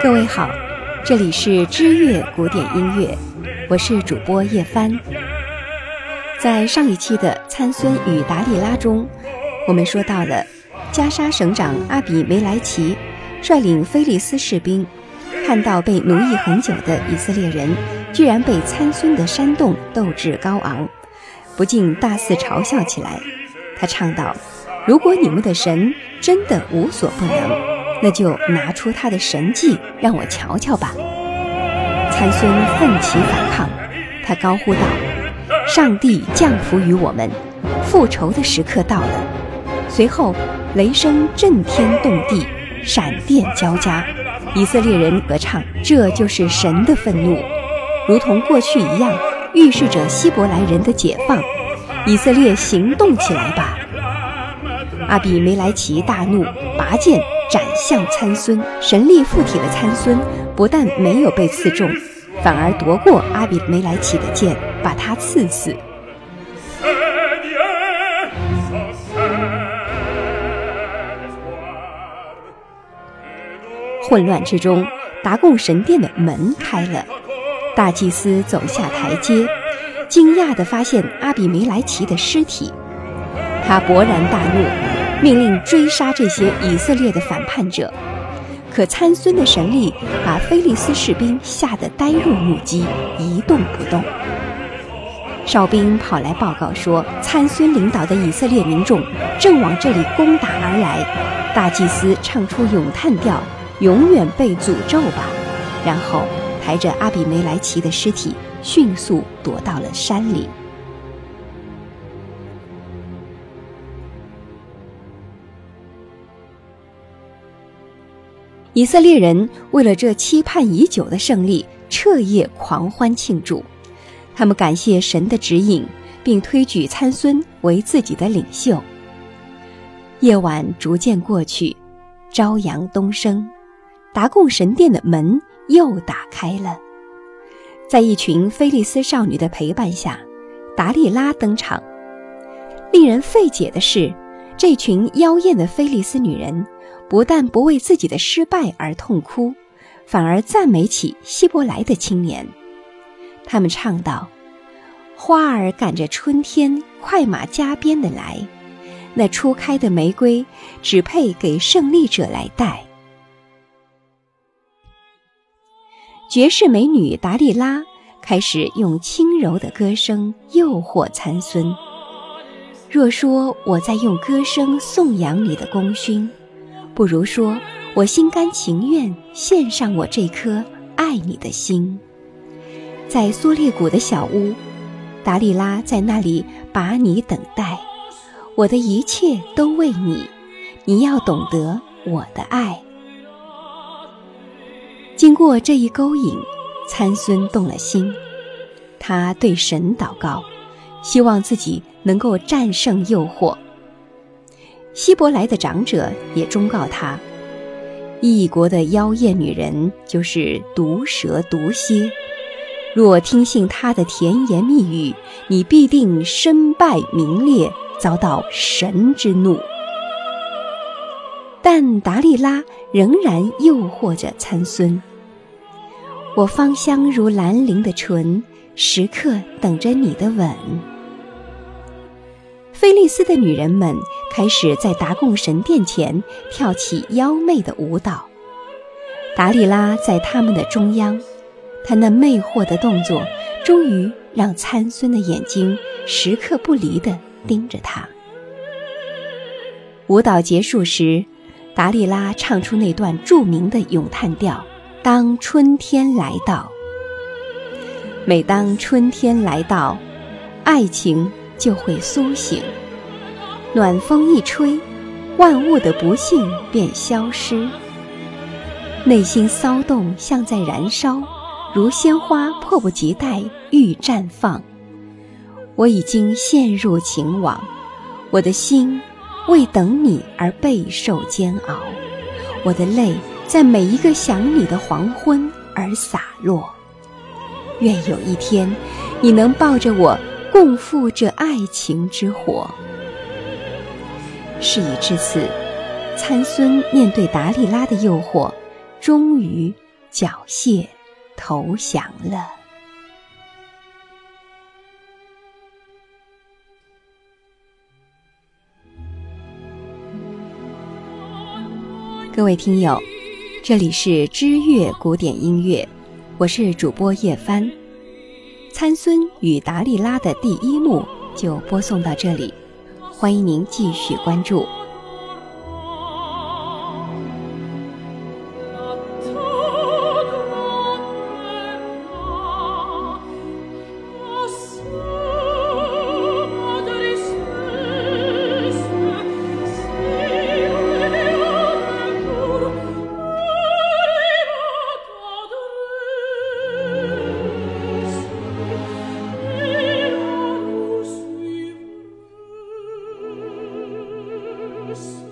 各位好，这里是知乐古典音乐，我是主播叶帆。在上一期的参孙与达利拉中，我们说到了加沙省长阿比梅莱奇率领菲利斯士兵，看到被奴役很久的以色列人居然被参孙的煽动斗志高昂，不禁大肆嘲笑起来。他唱道：“如果你们的神真的无所不能，那就拿出他的神迹让我瞧瞧吧。”参孙奋起反抗，他高呼道。上帝降服于我们，复仇的时刻到了。随后，雷声震天动地，闪电交加，以色列人合唱，这就是神的愤怒，如同过去一样，预示着希伯来人的解放。以色列行动起来吧！阿比梅莱奇大怒，拔剑斩向参孙。神力附体的参孙不但没有被刺中。反而夺过阿比梅莱奇的剑，把他刺死。混乱之中，达贡神殿的门开了，大祭司走下台阶，惊讶地发现阿比梅莱奇的尸体。他勃然大怒，命令追杀这些以色列的反叛者。可参孙的神力把菲利斯士兵吓得呆若木鸡，一动不动。哨兵跑来报告说，参孙领导的以色列民众正往这里攻打而来。大祭司唱出咏叹调：“永远被诅咒吧！”然后抬着阿比梅莱奇的尸体，迅速躲到了山里。以色列人为了这期盼已久的胜利，彻夜狂欢庆祝。他们感谢神的指引，并推举参孙为自己的领袖。夜晚逐渐过去，朝阳东升，达贡神殿的门又打开了。在一群菲利斯少女的陪伴下，达利拉登场。令人费解的是，这群妖艳的菲利斯女人。不但不为自己的失败而痛哭，反而赞美起希伯来的青年。他们唱道：“花儿赶着春天快马加鞭的来，那初开的玫瑰只配给胜利者来戴。”绝世美女达利拉开始用轻柔的歌声诱惑参孙。若说我在用歌声颂扬你的功勋。不如说，我心甘情愿献上我这颗爱你的心。在苏列谷的小屋，达利拉在那里把你等待。我的一切都为你，你要懂得我的爱。经过这一勾引，参孙动了心，他对神祷告，希望自己能够战胜诱惑。希伯来的长者也忠告他：异国的妖艳女人就是毒蛇毒蝎，若听信她的甜言蜜语，你必定身败名裂，遭到神之怒。但达利拉仍然诱惑着参孙：我芳香如兰陵的唇，时刻等着你的吻。菲利斯的女人们开始在达贡神殿前跳起妖媚的舞蹈，达利拉在他们的中央，她那魅惑的动作终于让参孙的眼睛时刻不离地盯着他。舞蹈结束时，达利拉唱出那段著名的咏叹调：“当春天来到，每当春天来到，爱情。”就会苏醒，暖风一吹，万物的不幸便消失。内心骚动像在燃烧，如鲜花迫不及待欲绽放。我已经陷入情网，我的心为等你而备受煎熬，我的泪在每一个想你的黄昏而洒落。愿有一天，你能抱着我。共赴这爱情之火。事已至此，参孙面对达利拉的诱惑，终于缴械投降了。各位听友，这里是知乐古典音乐，我是主播叶帆。参孙与达利拉的第一幕就播送到这里。欢迎您继续关注。Christmas.